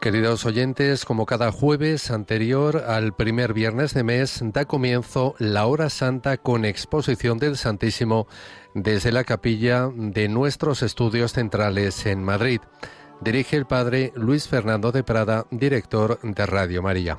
Queridos oyentes, como cada jueves anterior al primer viernes de mes, da comienzo la hora santa con exposición del Santísimo desde la capilla de nuestros estudios centrales en Madrid. Dirige el padre Luis Fernando de Prada, director de Radio María.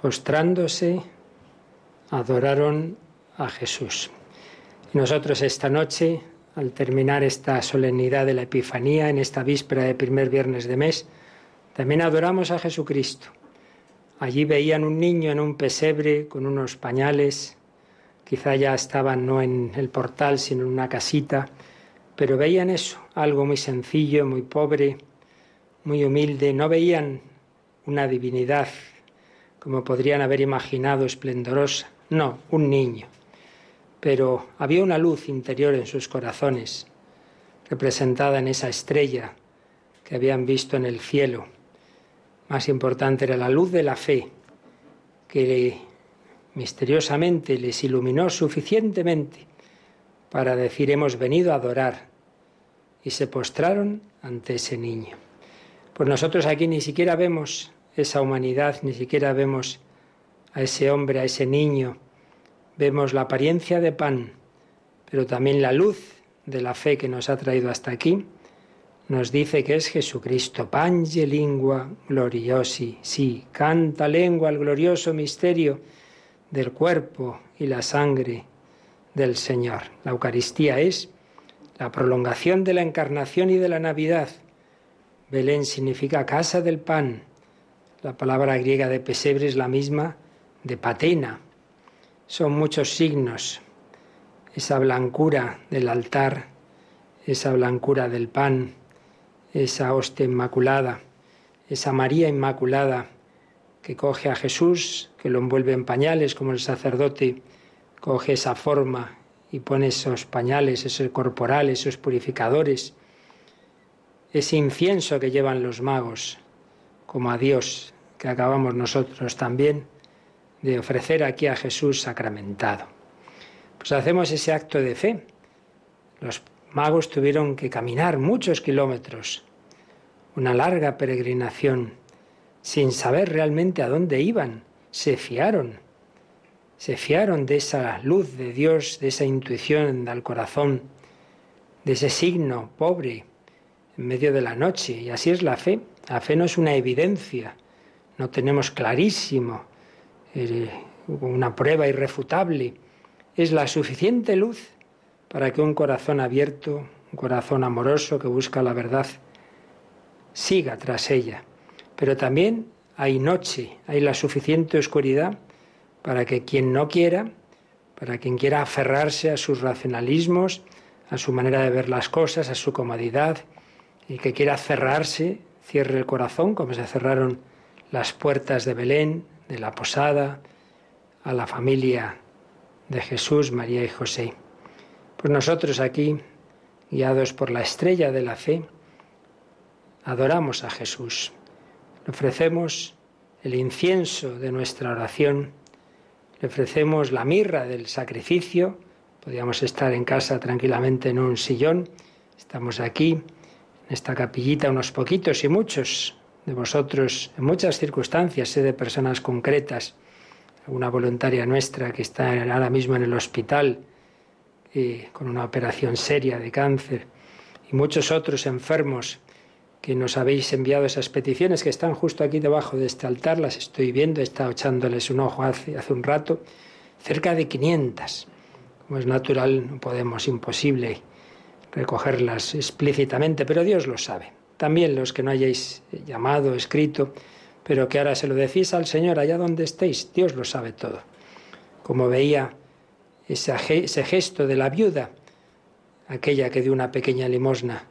postrándose, adoraron a Jesús. nosotros esta noche, al terminar esta solemnidad de la Epifanía, en esta víspera de primer viernes de mes, también adoramos a Jesucristo. Allí veían un niño en un pesebre con unos pañales, quizá ya estaban no en el portal, sino en una casita, pero veían eso, algo muy sencillo, muy pobre, muy humilde, no veían una divinidad como podrían haber imaginado esplendorosa, no, un niño. Pero había una luz interior en sus corazones, representada en esa estrella que habían visto en el cielo. Más importante era la luz de la fe, que misteriosamente les iluminó suficientemente para decir hemos venido a adorar y se postraron ante ese niño. Pues nosotros aquí ni siquiera vemos esa humanidad, ni siquiera vemos a ese hombre, a ese niño, vemos la apariencia de pan, pero también la luz de la fe que nos ha traído hasta aquí, nos dice que es Jesucristo, pange lingua gloriosi, sí, canta lengua el glorioso misterio del cuerpo y la sangre del Señor. La Eucaristía es la prolongación de la encarnación y de la Navidad. Belén significa casa del pan, la palabra griega de pesebre es la misma de patena. Son muchos signos. Esa blancura del altar, esa blancura del pan, esa hostia inmaculada, esa María Inmaculada que coge a Jesús, que lo envuelve en pañales, como el sacerdote coge esa forma y pone esos pañales, esos corporales, esos purificadores, ese incienso que llevan los magos, como a Dios, que acabamos nosotros también de ofrecer aquí a Jesús sacramentado. Pues hacemos ese acto de fe. Los magos tuvieron que caminar muchos kilómetros, una larga peregrinación, sin saber realmente a dónde iban. Se fiaron, se fiaron de esa luz de Dios, de esa intuición al corazón, de ese signo pobre en medio de la noche. Y así es la fe. La fe no es una evidencia, no tenemos clarísimo eh, una prueba irrefutable. Es la suficiente luz para que un corazón abierto, un corazón amoroso que busca la verdad, siga tras ella. Pero también hay noche, hay la suficiente oscuridad para que quien no quiera, para quien quiera aferrarse a sus racionalismos, a su manera de ver las cosas, a su comodidad, y que quiera cerrarse, cierre el corazón, como se cerraron las puertas de Belén, de la posada, a la familia de Jesús, María y José. Pues nosotros aquí, guiados por la estrella de la fe, adoramos a Jesús. Le ofrecemos el incienso de nuestra oración, le ofrecemos la mirra del sacrificio. Podríamos estar en casa tranquilamente en un sillón. Estamos aquí, en esta capillita, unos poquitos y muchos de vosotros, en muchas circunstancias, sé de personas concretas, una voluntaria nuestra que está ahora mismo en el hospital eh, con una operación seria de cáncer, y muchos otros enfermos que nos habéis enviado esas peticiones que están justo aquí debajo de este altar, las estoy viendo, he estado echándoles un ojo hace, hace un rato, cerca de 500. Como es natural, no podemos, imposible recogerlas explícitamente, pero Dios lo sabe. También los que no hayáis llamado, escrito, pero que ahora se lo decís al Señor allá donde estéis, Dios lo sabe todo. Como veía ese, gesto de la viuda, aquella que dio una pequeña limosna,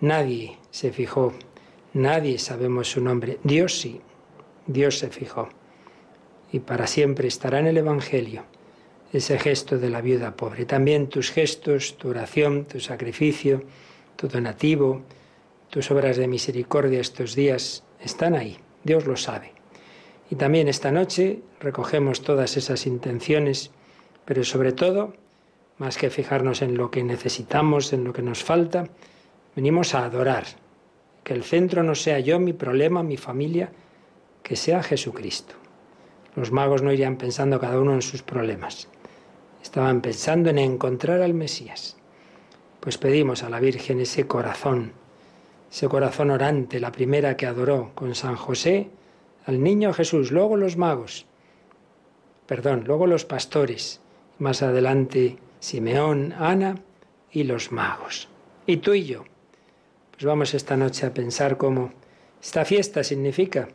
Nadie se fijó, nadie sabemos su nombre. Dios sí, Dios se fijó. Y para siempre estará en el Evangelio ese gesto de la viuda pobre. También tus gestos, tu oración, tu sacrificio, tu donativo, tus obras de misericordia estos días están ahí. Dios lo sabe. Y también esta noche recogemos todas esas intenciones, pero sobre todo, más que fijarnos en lo que necesitamos, en lo que nos falta, Venimos a adorar. Que el centro no sea yo, mi problema, mi familia, que sea Jesucristo. Los magos no irían pensando cada uno en sus problemas. Estaban pensando en encontrar al Mesías. Pues pedimos a la Virgen ese corazón, ese corazón orante, la primera que adoró con San José al niño Jesús, luego los magos, perdón, luego los pastores, más adelante Simeón, Ana y los magos. Y tú y yo, pues vamos esta noche a pensar cómo esta fiesta significa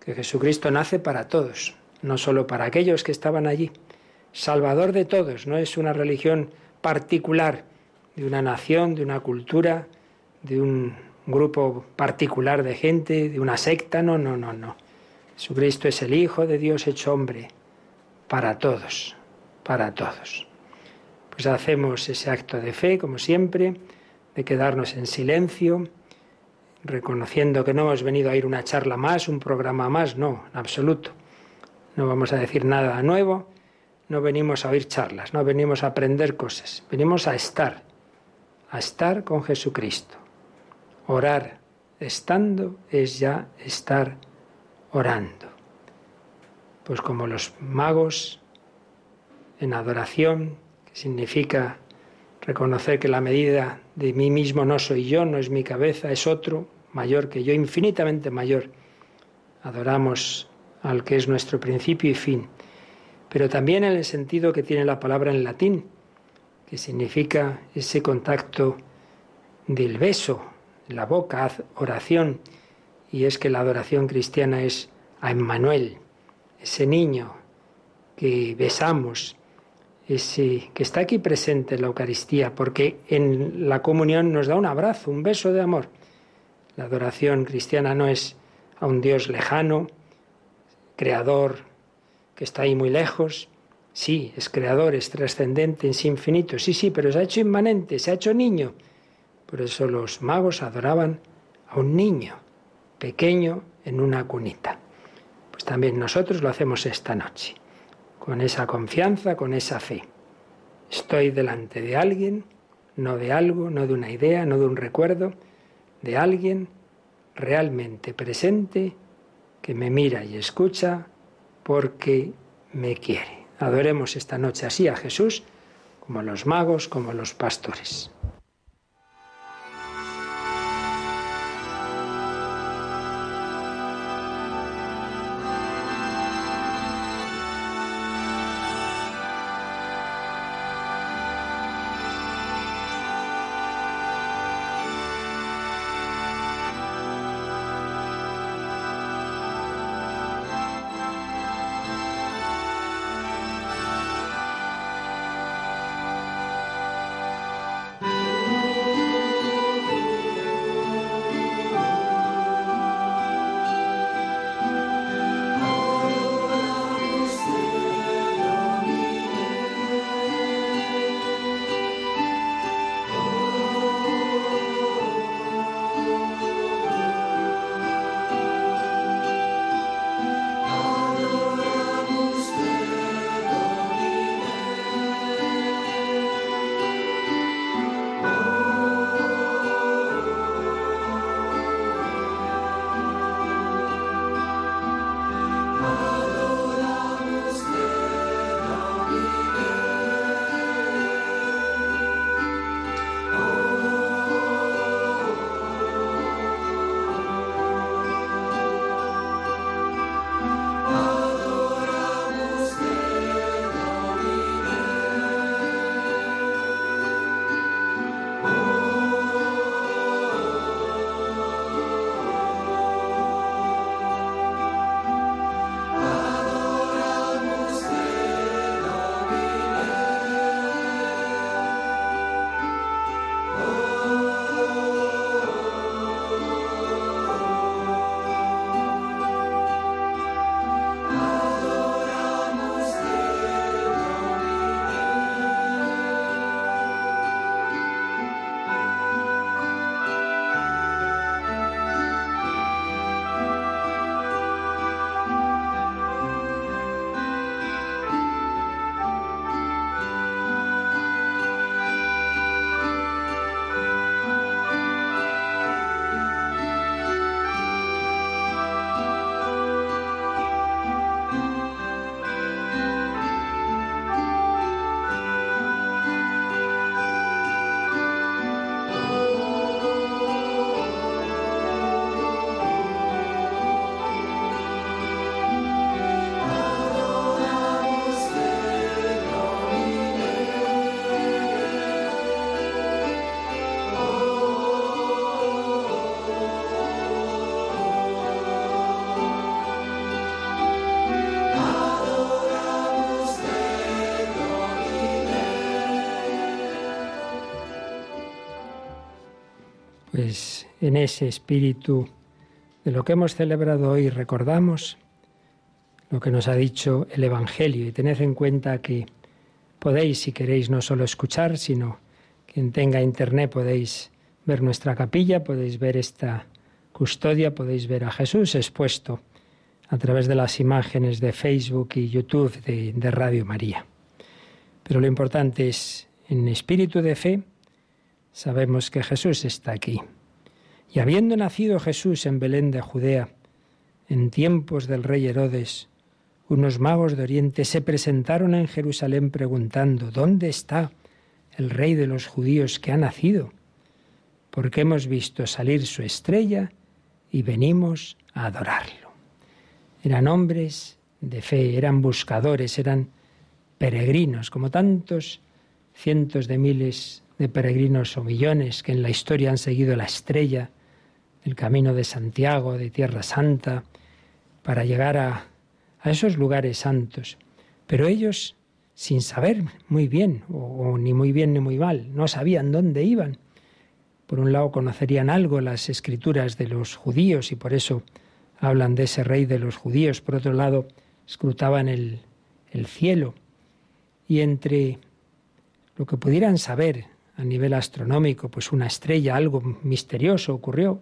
que Jesucristo nace para todos, no solo para aquellos que estaban allí. Salvador de todos, no es una religión particular de una nación, de una cultura, de un grupo particular de gente, de una secta, no, no, no, no. Jesucristo es el Hijo de Dios hecho hombre, para todos, para todos. Pues hacemos ese acto de fe, como siempre, de quedarnos en silencio, reconociendo que no hemos venido a ir una charla más, un programa más, no, en absoluto. No vamos a decir nada nuevo, no venimos a oír charlas, no venimos a aprender cosas, venimos a estar, a estar con Jesucristo. Orar estando es ya estar orando. Pues como los magos en adoración, que significa reconocer que la medida de mí mismo no soy yo, no es mi cabeza, es otro, mayor que yo, infinitamente mayor. Adoramos al que es nuestro principio y fin, pero también en el sentido que tiene la palabra en latín, que significa ese contacto del beso, la boca, oración, y es que la adoración cristiana es a Emmanuel, ese niño que besamos, ese que está aquí presente en la Eucaristía, porque en la comunión nos da un abrazo, un beso de amor. La adoración cristiana no es a un Dios lejano, creador que está ahí muy lejos. Sí, es creador, es trascendente, es infinito. Sí, sí, pero se ha hecho inmanente, se ha hecho niño. Por eso los magos adoraban a un niño pequeño en una cunita. Pues también nosotros lo hacemos esta noche, con esa confianza, con esa fe. Estoy delante de alguien, no de algo, no de una idea, no de un recuerdo, de alguien realmente presente que me mira y escucha porque me quiere. Adoremos esta noche así a Jesús como los magos, como los pastores. Pues en ese espíritu de lo que hemos celebrado hoy recordamos lo que nos ha dicho el Evangelio y tened en cuenta que podéis, si queréis, no solo escuchar, sino quien tenga internet podéis ver nuestra capilla, podéis ver esta custodia, podéis ver a Jesús expuesto a través de las imágenes de Facebook y YouTube de, de Radio María. Pero lo importante es, en espíritu de fe, sabemos que Jesús está aquí. Y habiendo nacido Jesús en Belén de Judea, en tiempos del rey Herodes, unos magos de Oriente se presentaron en Jerusalén preguntando, ¿dónde está el rey de los judíos que ha nacido? Porque hemos visto salir su estrella y venimos a adorarlo. Eran hombres de fe, eran buscadores, eran peregrinos, como tantos cientos de miles de peregrinos o millones que en la historia han seguido la estrella, el camino de Santiago, de Tierra Santa, para llegar a, a esos lugares santos. Pero ellos, sin saber muy bien, o, ni muy bien ni muy mal, no sabían dónde iban. Por un lado conocerían algo las escrituras de los judíos y por eso hablan de ese rey de los judíos. Por otro lado, escrutaban el, el cielo. Y entre lo que pudieran saber a nivel astronómico, pues una estrella, algo misterioso ocurrió,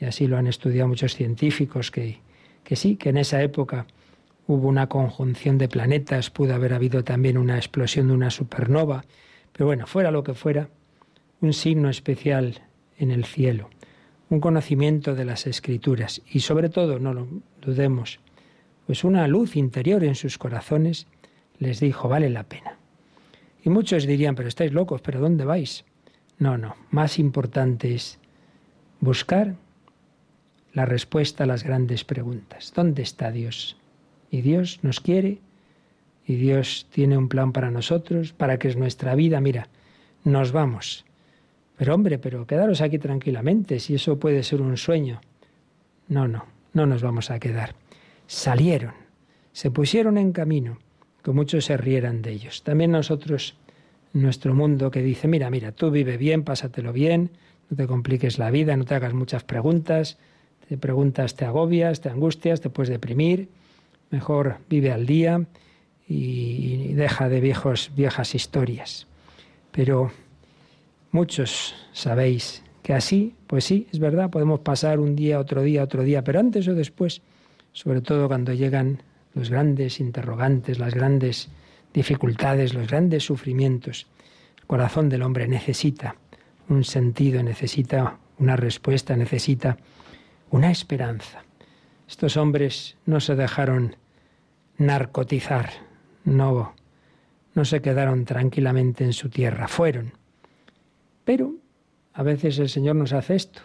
y así lo han estudiado muchos científicos, que, que sí, que en esa época hubo una conjunción de planetas, pudo haber habido también una explosión de una supernova, pero bueno, fuera lo que fuera, un signo especial en el cielo, un conocimiento de las escrituras y sobre todo, no lo dudemos, pues una luz interior en sus corazones les dijo, vale la pena. Y muchos dirían, pero estáis locos, pero ¿dónde vais? No, no, más importante es buscar la respuesta a las grandes preguntas. ¿Dónde está Dios? Y Dios nos quiere y Dios tiene un plan para nosotros, para que es nuestra vida, mira, nos vamos. Pero hombre, pero quedaros aquí tranquilamente, si eso puede ser un sueño. No, no, no nos vamos a quedar. Salieron, se pusieron en camino, que muchos se rieran de ellos. También nosotros, nuestro mundo que dice, mira, mira, tú vive bien, pásatelo bien, no te compliques la vida, no te hagas muchas preguntas, te preguntas, te agobias, te angustias, te puedes deprimir, mejor vive al día y deja de viejos, viejas historias. Pero muchos sabéis que así, pues sí, es verdad, podemos pasar un día, otro día, otro día, pero antes o después, sobre todo cuando llegan los grandes interrogantes, las grandes dificultades, los grandes sufrimientos, el corazón del hombre necesita un sentido, necesita una respuesta, necesita una esperanza. Estos hombres no se dejaron narcotizar, no, no se quedaron tranquilamente en su tierra, fueron. Pero a veces el Señor nos hace esto,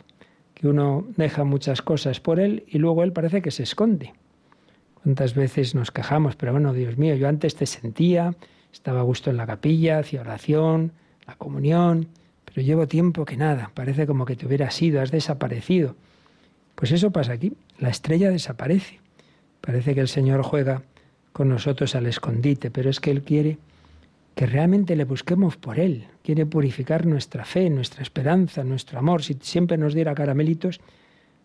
que uno deja muchas cosas por Él y luego Él parece que se esconde. ¿Cuántas veces nos quejamos? Pero bueno, Dios mío, yo antes te sentía, estaba a gusto en la capilla, hacía oración, la comunión, pero llevo tiempo que nada, parece como que te hubieras ido, has desaparecido. Pues eso pasa aquí, la estrella desaparece. Parece que el Señor juega con nosotros al escondite, pero es que Él quiere que realmente le busquemos por Él, quiere purificar nuestra fe, nuestra esperanza, nuestro amor. Si siempre nos diera caramelitos,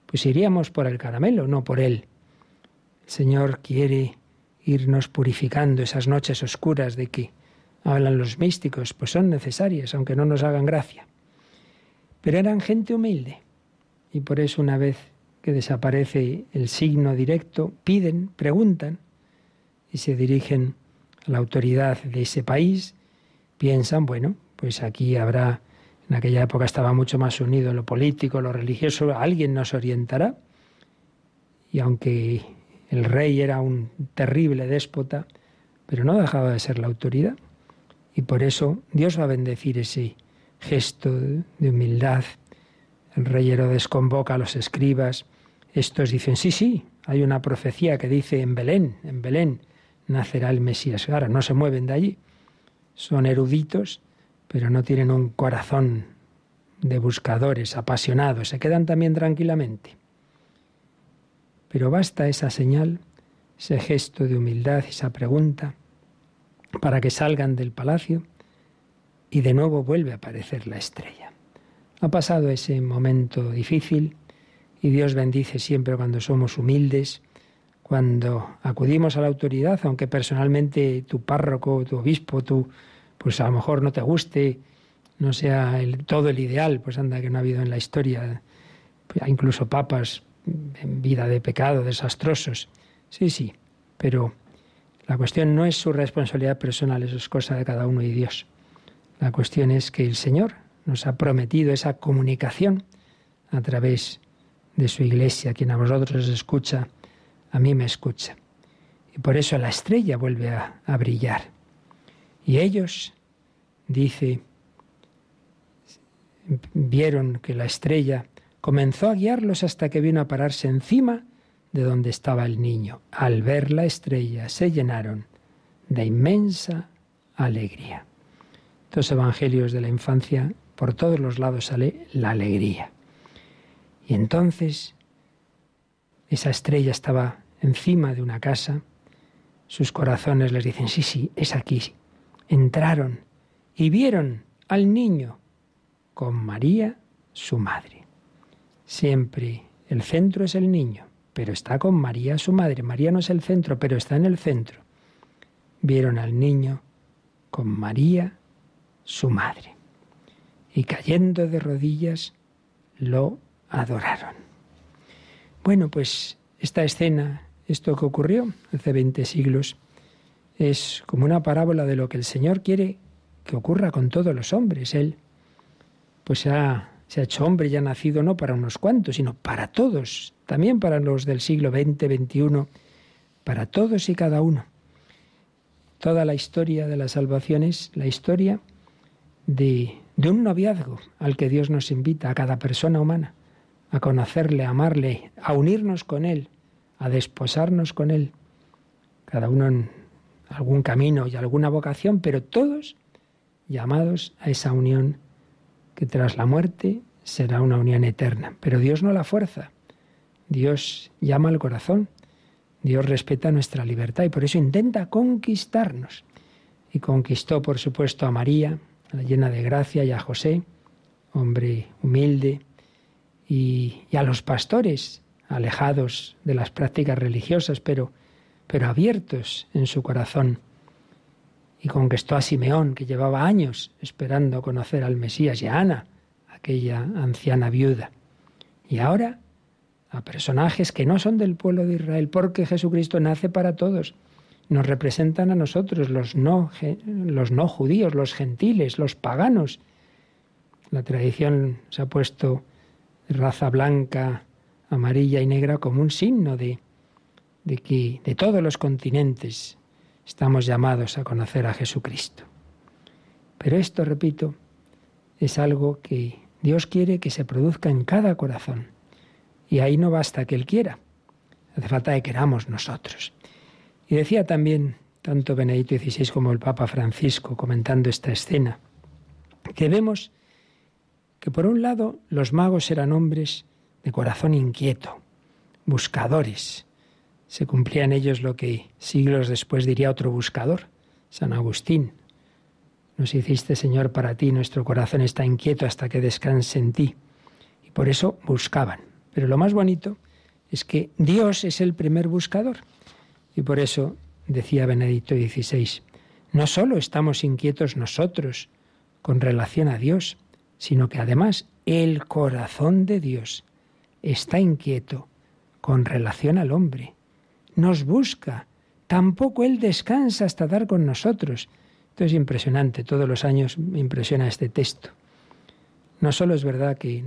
pues iríamos por el caramelo, no por Él. El Señor quiere irnos purificando esas noches oscuras de que hablan los místicos, pues son necesarias, aunque no nos hagan gracia. Pero eran gente humilde, y por eso una vez que desaparece el signo directo, piden, preguntan, y se dirigen a la autoridad de ese país, piensan, bueno, pues aquí habrá, en aquella época estaba mucho más unido lo político, lo religioso, alguien nos orientará. Y aunque el rey era un terrible déspota, pero no dejaba de ser la autoridad. Y por eso Dios va a bendecir ese gesto de humildad. El rey Herodes convoca a los escribas. Estos dicen, sí, sí, hay una profecía que dice en Belén, en Belén, nacerá el Mesías. Ahora, no se mueven de allí. Son eruditos, pero no tienen un corazón de buscadores, apasionados. Se quedan también tranquilamente. Pero basta esa señal, ese gesto de humildad, esa pregunta, para que salgan del palacio y de nuevo vuelve a aparecer la estrella. Ha pasado ese momento difícil y Dios bendice siempre cuando somos humildes, cuando acudimos a la autoridad, aunque personalmente tu párroco, tu obispo, tú, pues a lo mejor no te guste, no sea todo el ideal, pues anda que no ha habido en la historia, incluso papas en vida de pecado, desastrosos. Sí, sí, pero la cuestión no es su responsabilidad personal, eso es cosa de cada uno y Dios. La cuestión es que el Señor nos ha prometido esa comunicación a través de su iglesia, quien a vosotros escucha a mí me escucha. Y por eso la estrella vuelve a, a brillar. Y ellos, dice, vieron que la estrella comenzó a guiarlos hasta que vino a pararse encima de donde estaba el niño. Al ver la estrella se llenaron de inmensa alegría. Estos evangelios de la infancia, por todos los lados sale la alegría. Y entonces esa estrella estaba encima de una casa, sus corazones les dicen, sí, sí, es aquí. Entraron y vieron al niño con María, su madre. Siempre el centro es el niño, pero está con María, su madre. María no es el centro, pero está en el centro. Vieron al niño con María, su madre. Y cayendo de rodillas, lo adoraron. Bueno, pues esta escena, esto que ocurrió hace 20 siglos, es como una parábola de lo que el Señor quiere que ocurra con todos los hombres. Él, pues ha, se ha hecho hombre y ha nacido no para unos cuantos, sino para todos, también para los del siglo XX, XXI, para todos y cada uno. Toda la historia de la salvación es la historia de, de un noviazgo al que Dios nos invita, a cada persona humana, a conocerle, a amarle, a unirnos con Él, a desposarnos con Él, cada uno en algún camino y alguna vocación, pero todos llamados a esa unión que tras la muerte será una unión eterna. Pero Dios no la fuerza, Dios llama al corazón, Dios respeta nuestra libertad y por eso intenta conquistarnos. Y conquistó, por supuesto, a María, la llena de gracia, y a José, hombre humilde, y, y a los pastores, alejados de las prácticas religiosas, pero pero abiertos en su corazón. Y conquistó a Simeón, que llevaba años esperando conocer al Mesías, y a Ana, aquella anciana viuda. Y ahora a personajes que no son del pueblo de Israel, porque Jesucristo nace para todos. Nos representan a nosotros, los no, los no judíos, los gentiles, los paganos. La tradición se ha puesto raza blanca, amarilla y negra como un signo de, de que de todos los continentes estamos llamados a conocer a Jesucristo. Pero esto, repito, es algo que Dios quiere que se produzca en cada corazón. Y ahí no basta que Él quiera, hace falta que queramos nosotros. Y decía también tanto Benedicto XVI como el Papa Francisco comentando esta escena, que vemos que por un lado los magos eran hombres de corazón inquieto, buscadores, se cumplía en ellos lo que siglos después diría otro buscador, San Agustín. Nos hiciste, Señor, para ti, nuestro corazón está inquieto hasta que descanse en ti. Y por eso buscaban. Pero lo más bonito es que Dios es el primer buscador. Y por eso decía Benedicto XVI, no solo estamos inquietos nosotros con relación a Dios, sino que además el corazón de Dios está inquieto con relación al hombre nos busca. Tampoco Él descansa hasta dar con nosotros. Esto es impresionante, todos los años me impresiona este texto. No solo es verdad que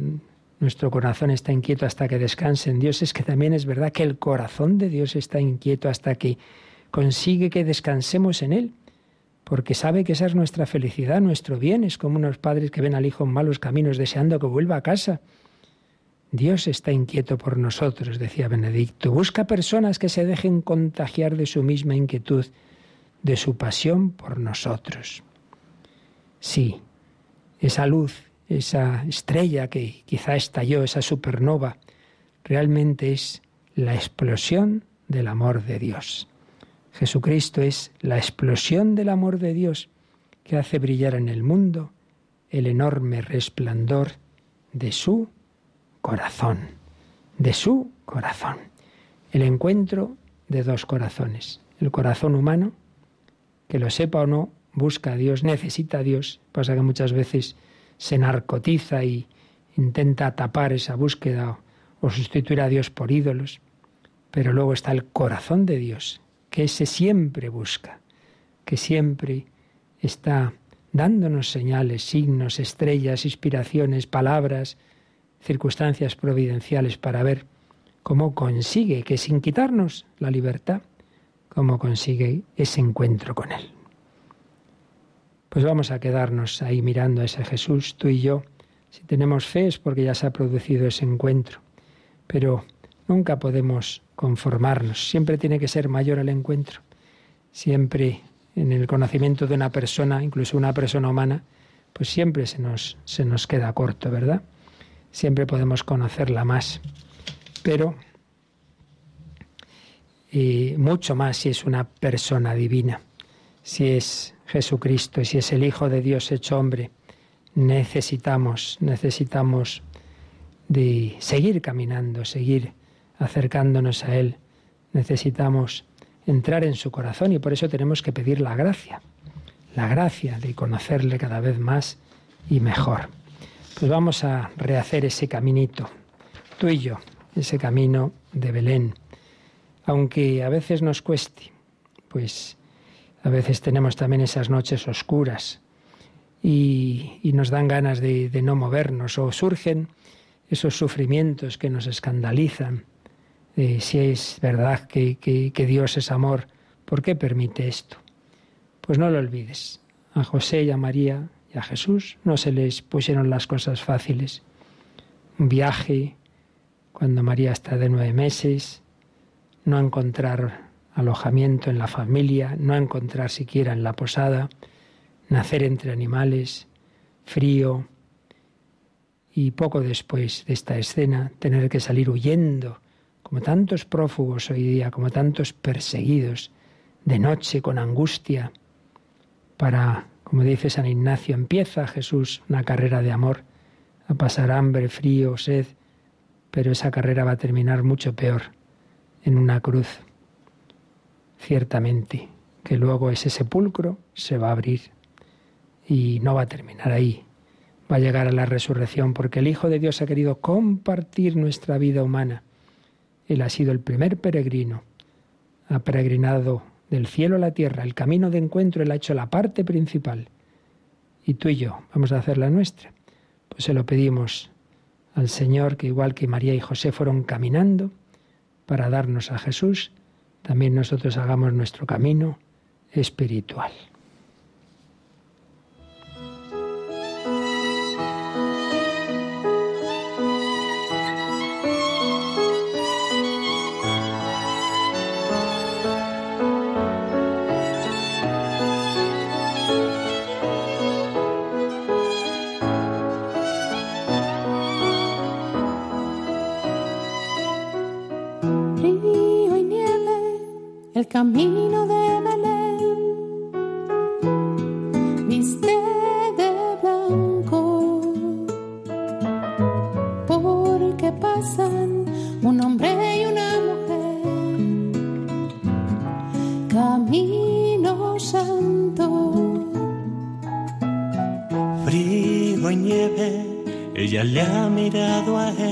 nuestro corazón está inquieto hasta que descanse en Dios, es que también es verdad que el corazón de Dios está inquieto hasta que consigue que descansemos en Él, porque sabe que esa es nuestra felicidad, nuestro bien. Es como unos padres que ven al hijo en malos caminos deseando que vuelva a casa. Dios está inquieto por nosotros, decía Benedicto. Busca personas que se dejen contagiar de su misma inquietud, de su pasión por nosotros. Sí, esa luz, esa estrella que quizá estalló, esa supernova, realmente es la explosión del amor de Dios. Jesucristo es la explosión del amor de Dios que hace brillar en el mundo el enorme resplandor de su corazón, de su corazón. El encuentro de dos corazones. El corazón humano, que lo sepa o no, busca a Dios, necesita a Dios. Pasa que muchas veces se narcotiza y intenta tapar esa búsqueda o sustituir a Dios por ídolos. Pero luego está el corazón de Dios, que ese siempre busca, que siempre está dándonos señales, signos, estrellas, inspiraciones, palabras, circunstancias providenciales para ver cómo consigue que sin quitarnos la libertad, cómo consigue ese encuentro con Él. Pues vamos a quedarnos ahí mirando a ese Jesús, tú y yo. Si tenemos fe es porque ya se ha producido ese encuentro, pero nunca podemos conformarnos, siempre tiene que ser mayor el encuentro, siempre en el conocimiento de una persona, incluso una persona humana, pues siempre se nos, se nos queda corto, ¿verdad? Siempre podemos conocerla más. Pero y mucho más si es una persona divina, si es Jesucristo, si es el Hijo de Dios hecho hombre, necesitamos, necesitamos de seguir caminando, seguir acercándonos a Él, necesitamos entrar en su corazón y por eso tenemos que pedir la gracia, la gracia de conocerle cada vez más y mejor. Pues vamos a rehacer ese caminito, tú y yo, ese camino de Belén. Aunque a veces nos cueste, pues a veces tenemos también esas noches oscuras y, nos dan ganas de, no movernos o surgen esos sufrimientos que nos escandalizan. si es verdad que, que Dios es amor, ¿por qué permite esto? Pues no lo olvides. A José y a María y a Jesús no se les pusieron las cosas fáciles. Un viaje, cuando María está de nueve meses, no encontrar alojamiento en la familia, no encontrar siquiera en la posada, nacer entre animales, frío, y poco después de esta escena tener que salir huyendo, como tantos prófugos hoy día, como tantos perseguidos, de noche con angustia, para como dice San Ignacio, empieza Jesús una carrera de amor, a pasar hambre, frío, sed, pero esa carrera va a terminar mucho peor, en una cruz. Ciertamente, que luego ese sepulcro se va a abrir y no va a terminar ahí. Va a llegar a la resurrección porque el Hijo de Dios ha querido compartir nuestra vida humana. Él ha sido el primer peregrino, ha peregrinado del cielo a la tierra, el camino de encuentro, Él ha hecho la parte principal. Y tú y yo vamos a hacer la nuestra. Pues se lo pedimos al Señor que igual que María y José fueron caminando para darnos a Jesús, también nosotros hagamos nuestro camino espiritual. Camino de Belén, viste de blanco, porque pasan un hombre y una mujer, camino santo. Frío y nieve, ella le ha mirado a él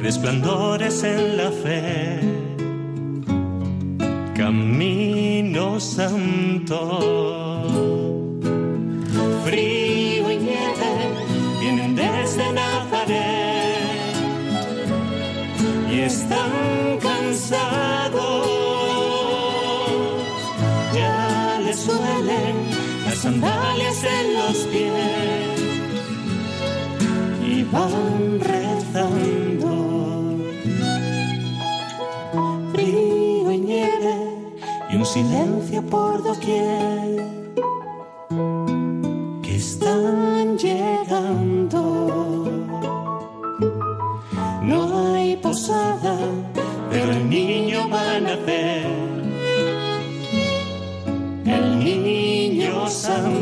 resplandores en la fe. Camino santo, frío y nieve vienen desde Nazaret y están cansados. Ya les suelen sandalias en los pies y van rezando. Frío y nieve y un silencio por doquier que están llegando. No hay posada, pero el niño va a nacer santo.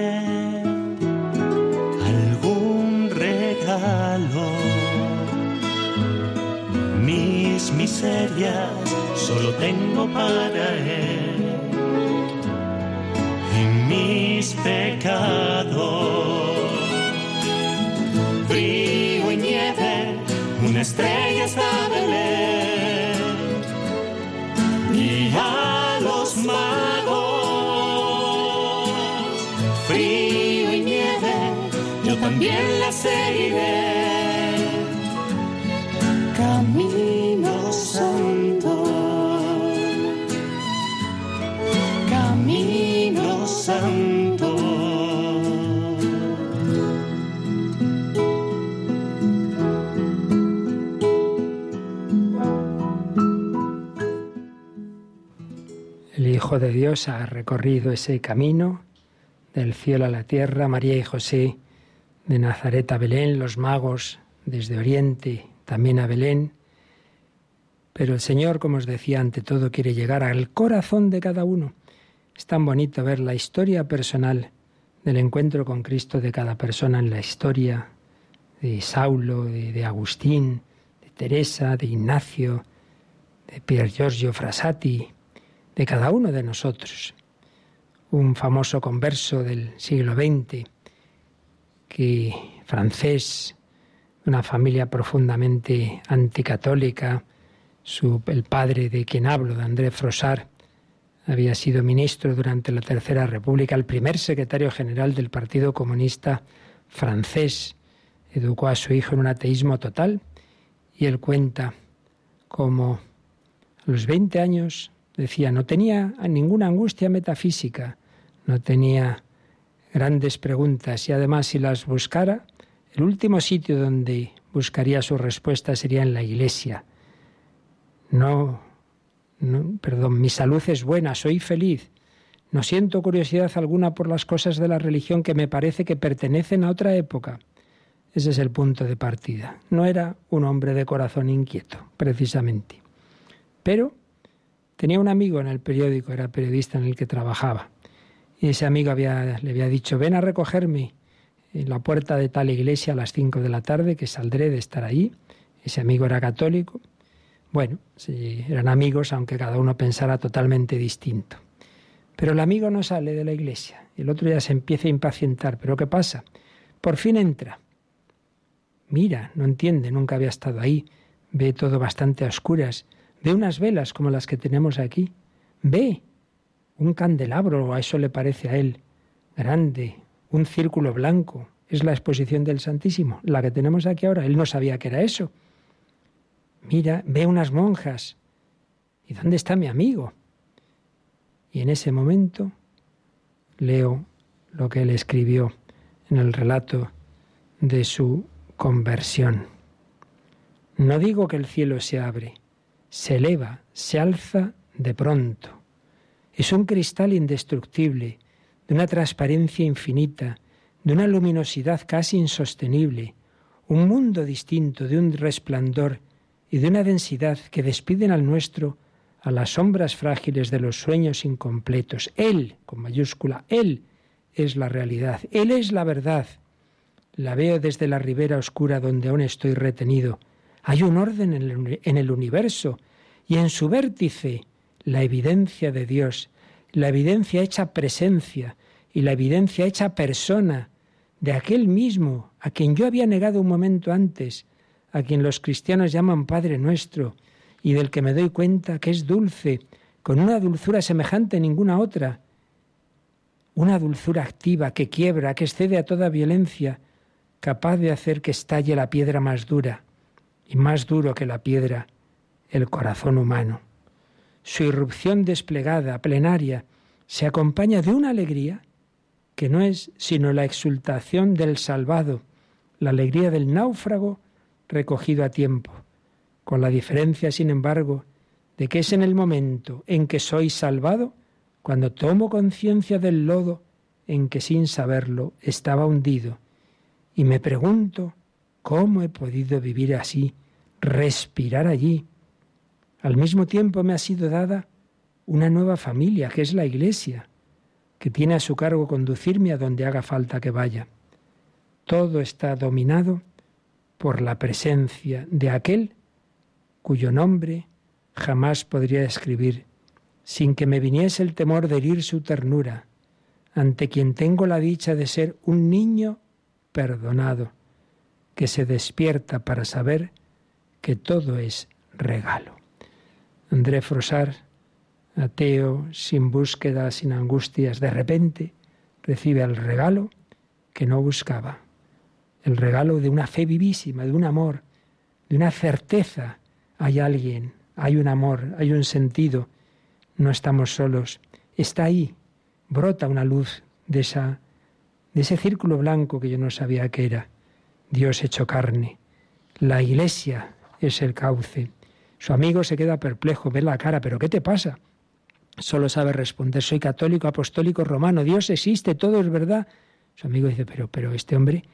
miserias solo tengo para Él y mis pecados. Frío y nieve, una estrella está Belén y a los magos. Frío y nieve, yo también la seguiré. Hijo de Dios ha recorrido ese camino del cielo a la tierra, María y José de Nazaret a Belén, los magos desde Oriente también a Belén. Pero el Señor, como os decía, ante todo quiere llegar al corazón de cada uno. Es tan bonito ver la historia personal del encuentro con Cristo de cada persona en la historia de Saulo, de, de Agustín, de Teresa, de Ignacio, de Pier Giorgio Frassati, de cada uno de nosotros. Un famoso converso del siglo XX, que francés, una familia profundamente anticatólica, el padre de quien hablo, de André Frossard, había sido ministro durante la Tercera República, el primer secretario general del Partido Comunista francés. Educó a su hijo en un ateísmo total y él cuenta cómo a los 20 años decía, no tenía ninguna angustia metafísica, no tenía grandes preguntas y además si las buscara, el último sitio donde buscaría su respuesta sería en la iglesia. No, no, perdón, mi salud es buena, soy feliz. No siento curiosidad alguna por las cosas de la religión que me parece que pertenecen a otra época. Ese es el punto de partida. No era un hombre de corazón inquieto, precisamente. Pero tenía un amigo en el periódico, era periodista en el que trabajaba. Y ese amigo había, le había dicho, ven a recogerme en la puerta de tal iglesia a las cinco de la tarde, que saldré de estar ahí. Ese amigo era católico. Bueno, eran amigos, aunque cada uno pensara totalmente distinto. Pero el amigo no sale de la iglesia. El otro ya se empieza a impacientar. ¿Pero qué pasa? Por fin entra. Mira, no entiende, nunca había estado ahí. Ve todo bastante a oscuras. Ve unas velas como las que tenemos aquí. Ve un candelabro, a eso le parece a él, grande, un círculo blanco. Es la exposición del Santísimo, la que tenemos aquí ahora. Él no sabía que era eso. Mira, ve unas monjas. ¿Y dónde está mi amigo? Y en ese momento leo lo que él escribió en el relato de su conversión. No digo que el cielo se abre, se eleva, se alza de pronto. Es un cristal indestructible, de una transparencia infinita, de una luminosidad casi insostenible, un mundo distinto, de un resplandor y de una densidad que despiden al nuestro a las sombras frágiles de los sueños incompletos. Él, con mayúscula, Él es la realidad, Él es la verdad. La veo desde la ribera oscura donde aún estoy retenido. Hay un orden en el, universo y en su vértice la evidencia de Dios, la evidencia hecha presencia y la evidencia hecha persona de aquel mismo a quien yo había negado un momento antes, a quien los cristianos llaman Padre nuestro, y del que me doy cuenta que es dulce, con una dulzura semejante a ninguna otra, una dulzura activa que quiebra, que excede a toda violencia, capaz de hacer que estalle la piedra más dura, y más duro que la piedra, el corazón humano. Su irrupción desplegada, plenaria, se acompaña de una alegría que no es sino la exultación del salvado, la alegría del náufrago recogido a tiempo, con la diferencia, sin embargo, de que es en el momento en que soy salvado, cuando tomo conciencia del lodo en que sin saberlo estaba hundido, y me pregunto cómo he podido vivir así, respirar allí. Al mismo tiempo me ha sido dada una nueva familia, que es la Iglesia, que tiene a su cargo conducirme a donde haga falta que vaya. Todo está dominado por la presencia de aquel cuyo nombre jamás podría escribir, sin que me viniese el temor de herir su ternura, ante quien tengo la dicha de ser un niño perdonado, que se despierta para saber que todo es regalo. André Frossard ateo, sin búsqueda, sin angustias, de repente recibe el regalo que no buscaba, el regalo de una fe vivísima, de un amor, de una certeza. Hay alguien, hay un amor, hay un sentido, no estamos solos. Está ahí, brota una luz de, esa, de ese círculo blanco que yo no sabía que era. Dios hecho carne. La iglesia es el cauce. Su amigo se queda perplejo, ve la cara, pero ¿qué te pasa? Solo sabe responder, soy católico, apostólico, romano, Dios existe, todo es verdad. Su amigo dice, pero, pero este hombre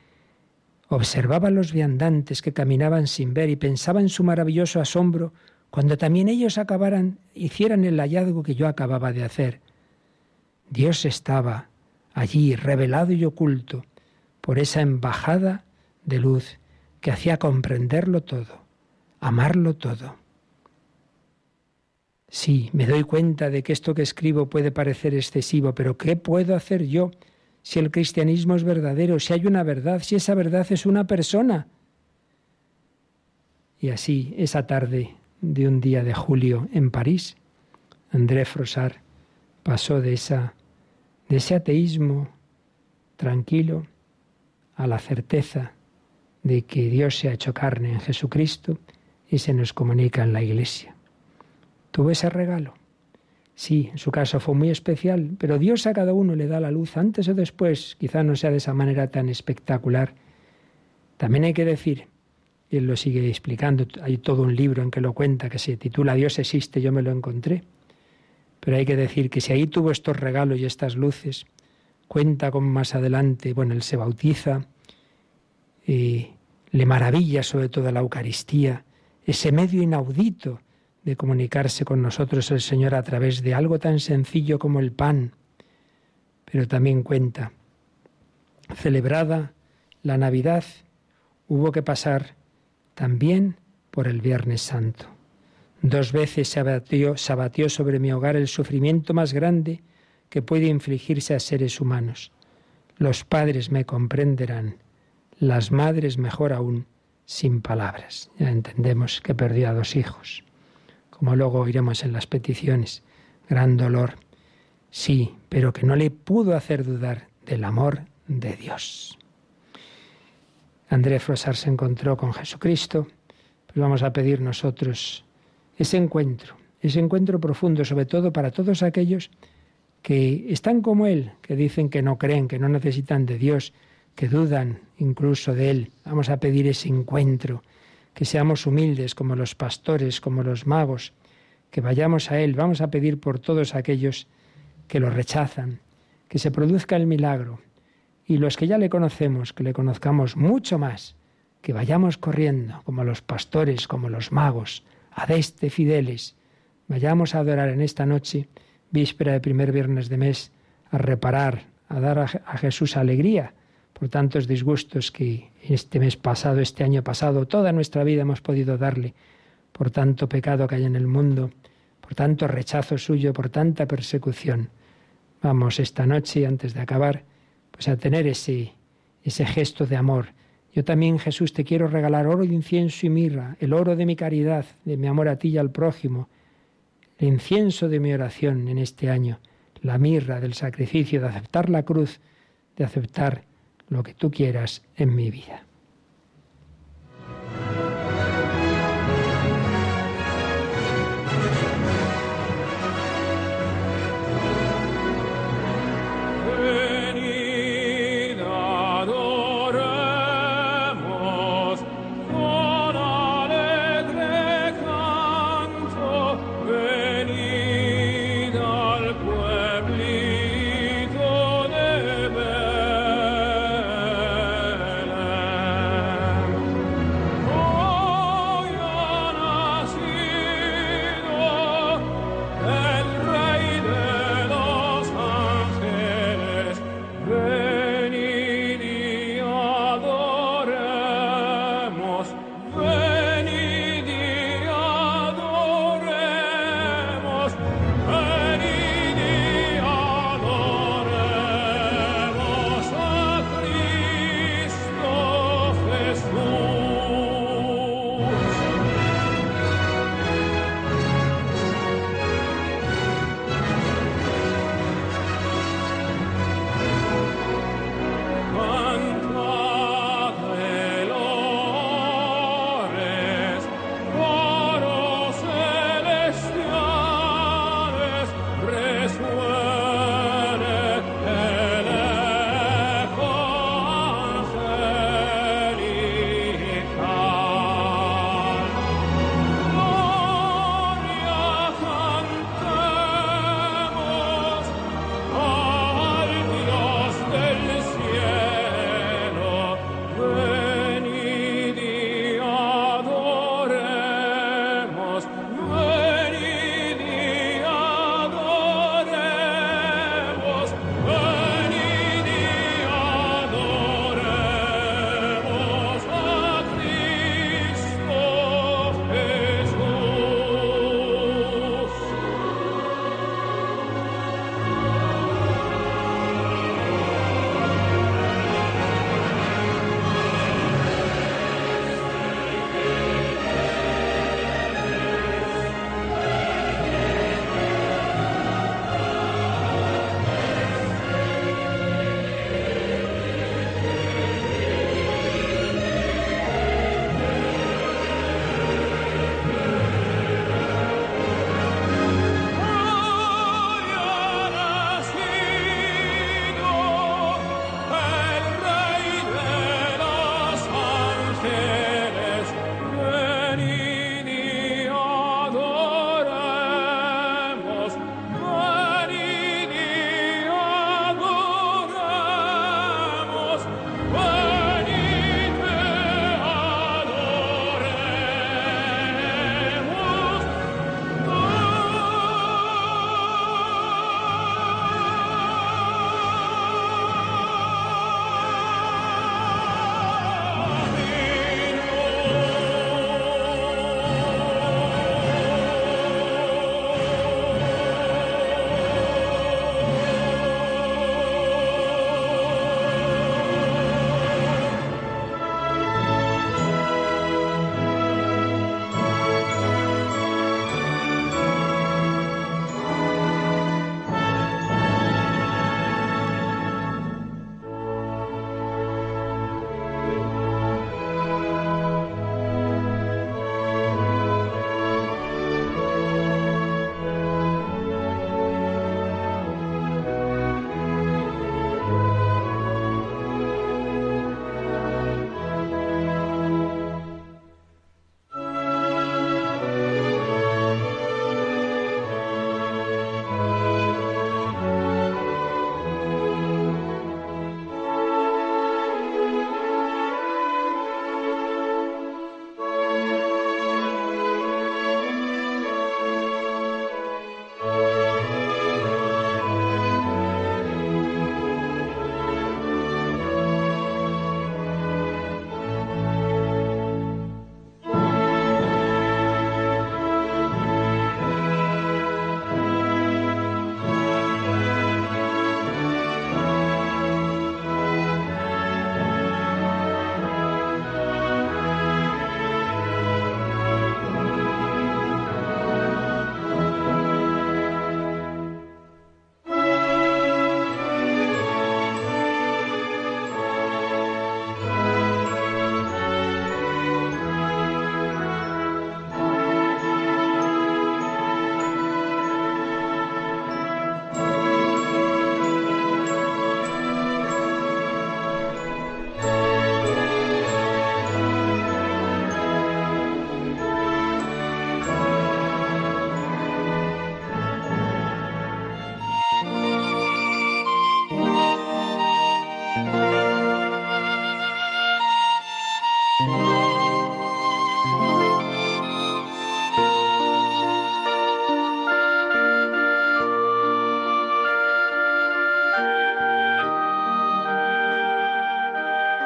observaba a los viandantes que caminaban sin ver y pensaba en su maravilloso asombro cuando también ellos acabaran, hicieran el hallazgo que yo acababa de hacer. Dios estaba allí, revelado y oculto, por esa embajada de luz que hacía comprenderlo todo, amarlo todo. Sí, me doy cuenta de que esto que escribo puede parecer excesivo, pero ¿qué puedo hacer yo si el cristianismo es verdadero, si hay una verdad, si esa verdad es una persona? Y así, esa tarde de un día de julio en París, André Frossard pasó de ese ateísmo tranquilo a la certeza de que Dios se ha hecho carne en Jesucristo y se nos comunica en la Iglesia. ¿Tuvo ese regalo? Sí, en su caso fue muy especial, pero Dios a cada uno le da la luz antes o después, quizá no sea de esa manera tan espectacular. También hay que decir, y él lo sigue explicando, hay todo un libro en que lo cuenta, que se titula Dios existe, yo me lo encontré. Pero hay que decir que si ahí tuvo estos regalos y estas luces, cuenta con más adelante, bueno, él se bautiza, y le maravilla sobre todo la Eucaristía, ese medio inaudito de comunicarse con nosotros el Señor a través de algo tan sencillo como el pan. Pero también cuenta, celebrada la Navidad, hubo que pasar también por el Viernes Santo. Dos veces se abatió, se abatió sobre mi hogar el sufrimiento más grande que puede infligirse a seres humanos. Los padres me comprenderán, las madres mejor aún, sin palabras. Ya entendemos que perdió a dos hijos como luego oiremos en las peticiones. Gran dolor, sí, pero que no le pudo hacer dudar del amor de Dios. André Frosar se encontró con Jesucristo, pues vamos a pedir nosotros ese encuentro, ese encuentro profundo, sobre todo para todos aquellos que están como Él, que dicen que no creen, que no necesitan de Dios, que dudan incluso de Él. Vamos a pedir ese encuentro, que seamos humildes como los pastores, como los magos, que vayamos a Él. Vamos a pedir por todos aquellos que lo rechazan, que se produzca el milagro. Y los que ya le conocemos, que le conozcamos mucho más, que vayamos corriendo como los pastores, como los magos, adeste fideles. Vayamos a adorar en esta noche, víspera de primer viernes de mes, a reparar, a dar a, Jesús alegría por tantos disgustos que este mes pasado, este año pasado, toda nuestra vida hemos podido darle, por tanto pecado que hay en el mundo, por tanto rechazo suyo, por tanta persecución. Vamos esta noche, antes de acabar, pues a tener ese, ese gesto de amor. Yo también, Jesús, te quiero regalar oro, incienso y mirra, el oro de mi caridad, de mi amor a ti y al prójimo, el incienso de mi oración en este año, la mirra del sacrificio, de aceptar la cruz, de aceptar lo que tú quieras en mi vida.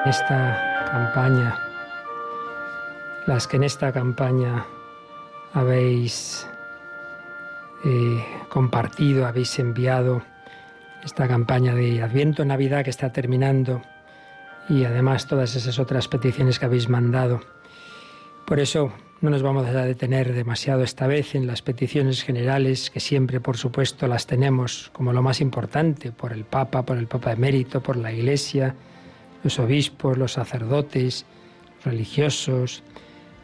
Esta campaña, las que en esta campaña habéis eh, compartido, habéis enviado esta campaña de Adviento Navidad que está terminando y además todas esas otras peticiones que habéis mandado. Por eso no nos vamos a detener demasiado esta vez en las peticiones generales, que siempre, por supuesto, las tenemos como lo más importante, por el Papa, por el Papa emérito, por la Iglesia, los obispos, los sacerdotes, religiosos.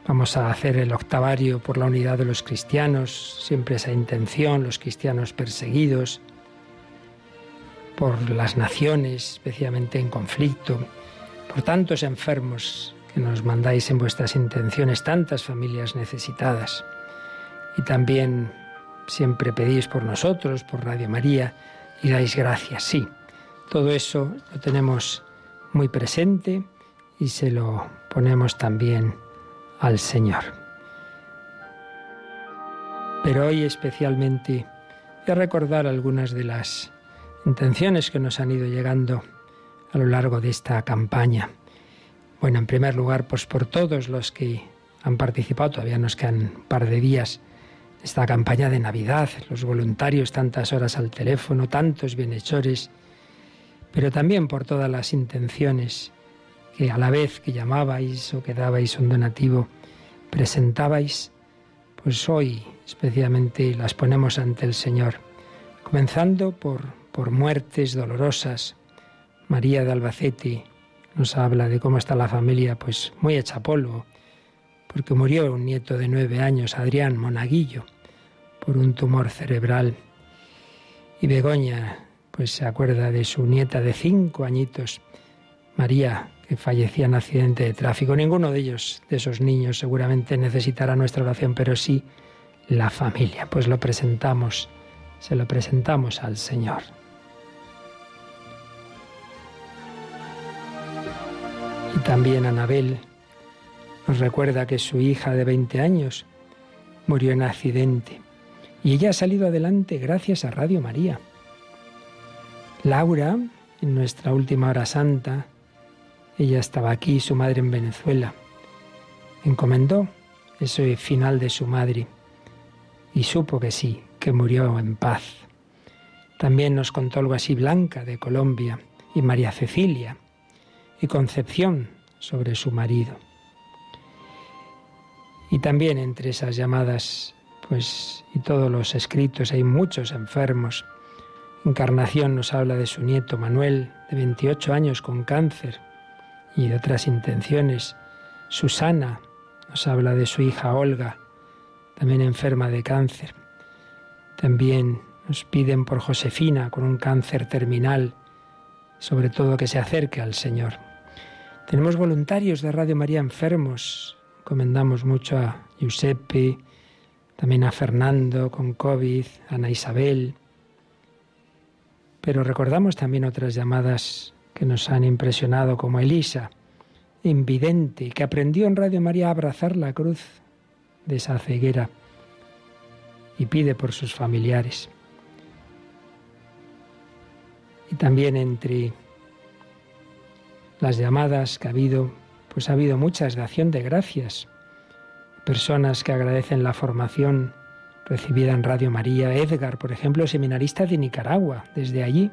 Vamos a hacer el octavario por la unidad de los cristianos, siempre esa intención, los cristianos perseguidos, por las naciones, especialmente en conflicto, por tantos enfermos que nos mandáis en vuestras intenciones, tantas familias necesitadas. Y también siempre pedís por nosotros, por Radio María, y dais gracias. Sí, todo eso lo tenemos muy presente y se lo ponemos también al Señor. Pero hoy especialmente voy recordar algunas de las intenciones que nos han ido llegando a lo largo de esta campaña. Bueno, en primer lugar, pues por todos los que han participado, todavía nos quedan un par de días, esta campaña de Navidad, los voluntarios, tantas horas al teléfono, tantos bienhechores, pero también por todas las intenciones que a la vez que llamabais o que dabais un donativo, presentabais, pues hoy especialmente las ponemos ante el Señor, comenzando por, por muertes dolorosas. María de Albacete nos habla de cómo está la familia, pues muy hecha polvo, porque murió un nieto de nueve años, Adrián Monaguillo, por un tumor cerebral. Y Begoña, pues se acuerda de su nieta de cinco añitos, María, que fallecía en accidente de tráfico. Ninguno de ellos, de esos niños, seguramente necesitará nuestra oración, pero sí la familia. Pues lo presentamos, se lo presentamos al Señor. Y también Anabel nos recuerda que su hija de 20 años murió en accidente y ella ha salido adelante gracias a Radio María. Laura, en nuestra última hora santa, ella estaba aquí, su madre en Venezuela, encomendó ese final de su madre y supo que sí, que murió en paz. También nos contó algo así Blanca de Colombia y María Cecilia y Concepción sobre su marido. Y también entre esas llamadas, pues, y todos los escritos, hay muchos enfermos. Encarnación nos habla de su nieto Manuel, de 28 años, con cáncer, y de otras intenciones. Susana nos habla de su hija Olga, también enferma de cáncer. También nos piden por Josefina, con un cáncer terminal, sobre todo que se acerque al Señor. Tenemos voluntarios de Radio María enfermos. Comendamos mucho a Giuseppe, también a Fernando con COVID, a Ana Isabel. Pero recordamos también otras llamadas que nos han impresionado, como Elisa, invidente, que aprendió en Radio María a abrazar la cruz de esa ceguera y pide por sus familiares. Y también entre las llamadas que ha habido, pues ha habido muchas de acción de gracias. Personas que agradecen la formación recibida en Radio María. Edgar, por ejemplo, seminarista de Nicaragua, desde allí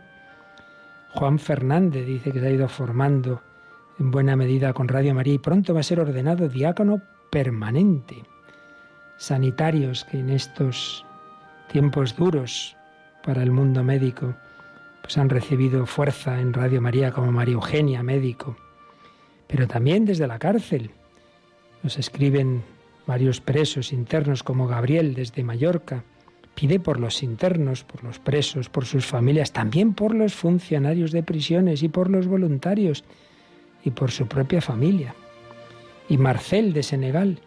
Juan Fernández dice que se ha ido formando en buena medida con Radio María y pronto va a ser ordenado diácono permanente. Sanitarios que en estos tiempos duros para el mundo médico pues han recibido fuerza en Radio María como María Eugenia, médico. Pero también desde la cárcel nos escriben varios presos internos como Gabriel desde Mallorca, Pide por los internos, por los presos, por sus familias, también por los funcionarios de prisiones y por los voluntarios y por su propia familia. Y Marcel de Senegal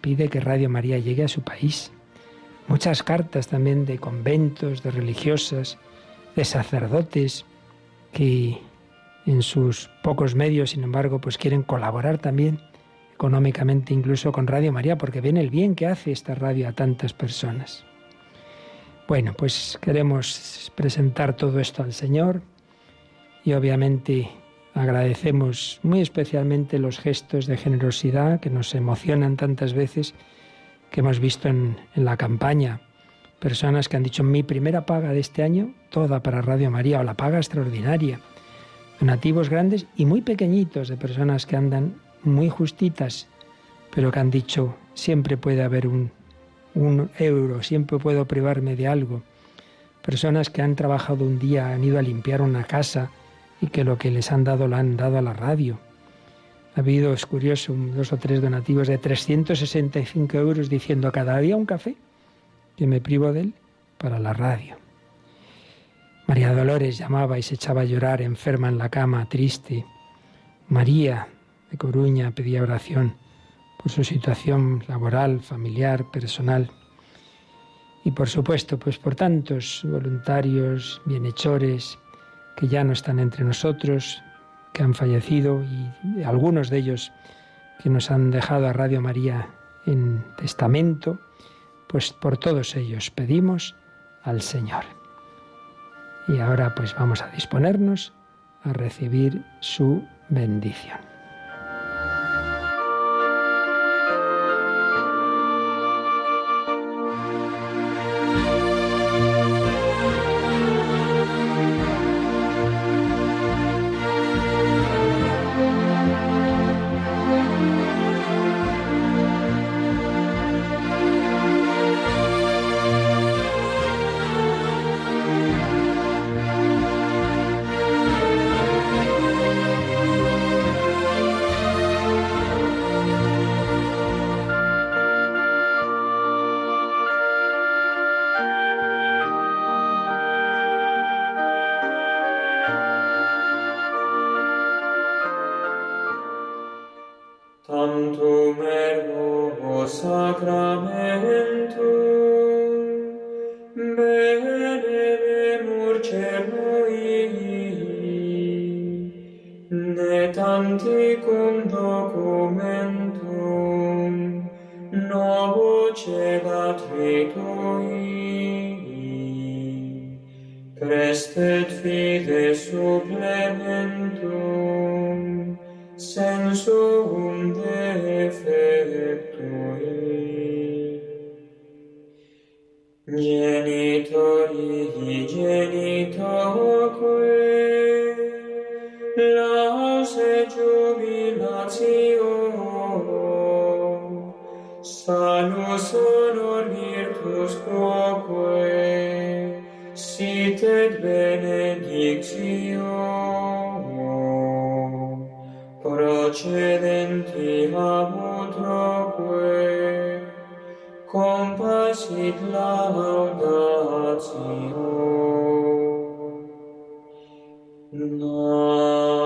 pide que Radio María llegue a su país. Muchas cartas también de conventos, de religiosas, de sacerdotes que en sus pocos medios, sin embargo, pues quieren colaborar también económicamente incluso con Radio María porque ven el bien que hace esta radio a tantas personas. Bueno, pues queremos presentar todo esto al Señor y obviamente Agradecemos muy especialmente los gestos de generosidad que nos emocionan tantas veces que hemos visto en, en la campaña. Personas que han dicho mi primera paga de este año, toda para Radio María, o la paga extraordinaria. Donativos grandes y muy pequeñitos de personas que andan muy justitas, pero que han dicho siempre puede haber un, un euro, siempre puedo privarme de algo. Personas que han trabajado un día, han ido a limpiar una casa, y que lo que les han dado lo han dado a la radio. Ha habido, es curioso, dos o tres donativos de 365 euros diciendo cada día un café, que me privo de él, para la radio. María Dolores llamaba y se echaba a llorar enferma en la cama, triste. María Coruña pedía oración por su situación laboral, familiar, personal. Y por supuesto, pues por tantos voluntarios, bienhechores, que ya no están entre nosotros, que han fallecido y algunos de ellos que nos han dejado a Radio María en testamento, pues por todos ellos pedimos al Señor. Y ahora pues vamos a disponernos a recibir su bendición. canticum documentum novo celatri tui prestet fide supplementum sensum de effectui genitori genitoque la jubilatio salus honor virtus quoque sit et benedictio procedenti ab utroque compasit laudatio Nam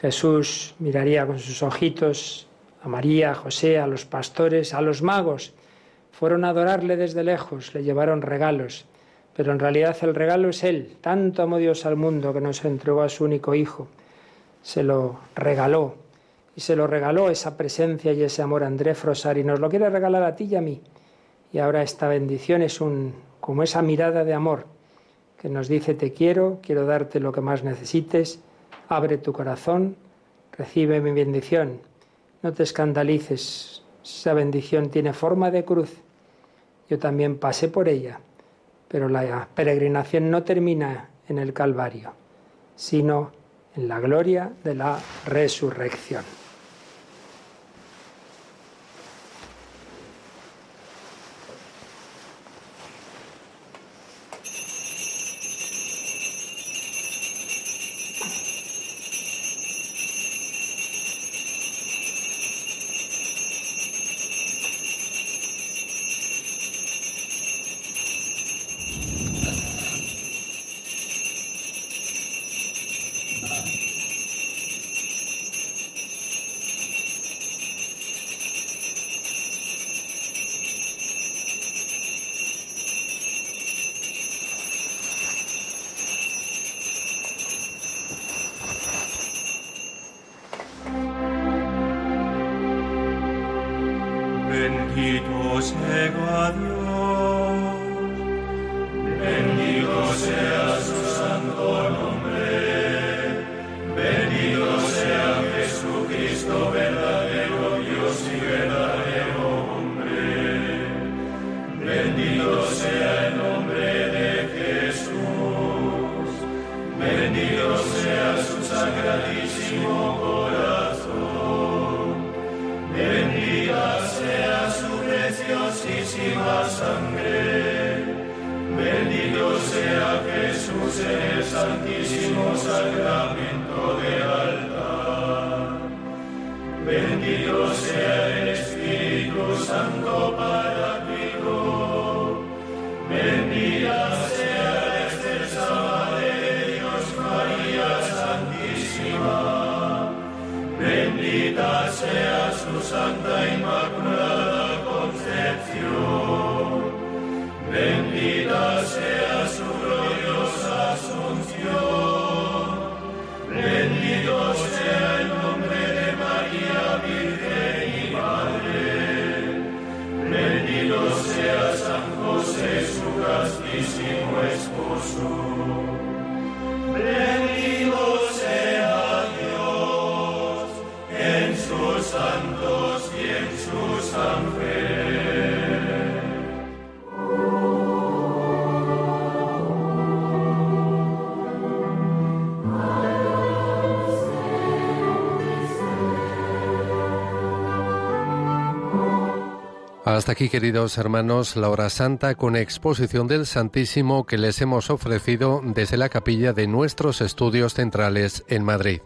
Jesús miraría con sus ojitos a María, a José, a los pastores, a los magos. Fueron a adorarle desde lejos, le llevaron regalos, pero en realidad el regalo es Él. Tanto amó Dios al mundo que nos entregó a su único Hijo. Se lo regaló y se lo regaló esa presencia y ese amor a André Frosar y nos lo quiere regalar a ti y a mí. Y ahora esta bendición es un, como esa mirada de amor que nos dice te quiero, quiero darte lo que más necesites, abre tu corazón, recibe mi bendición, no te escandalices, esa bendición tiene forma de cruz. Yo también pasé por ella, pero la peregrinación no termina en el Calvario, sino en la gloria de la resurrección. Sea su preciosísima sangre. Bendito sea Jesús en el santísimo sacramento del altar. Bendito sea el Espíritu Santo Paráclito. Aquí, queridos hermanos, la hora santa con exposición del Santísimo que les hemos ofrecido desde la capilla de nuestros estudios centrales en Madrid.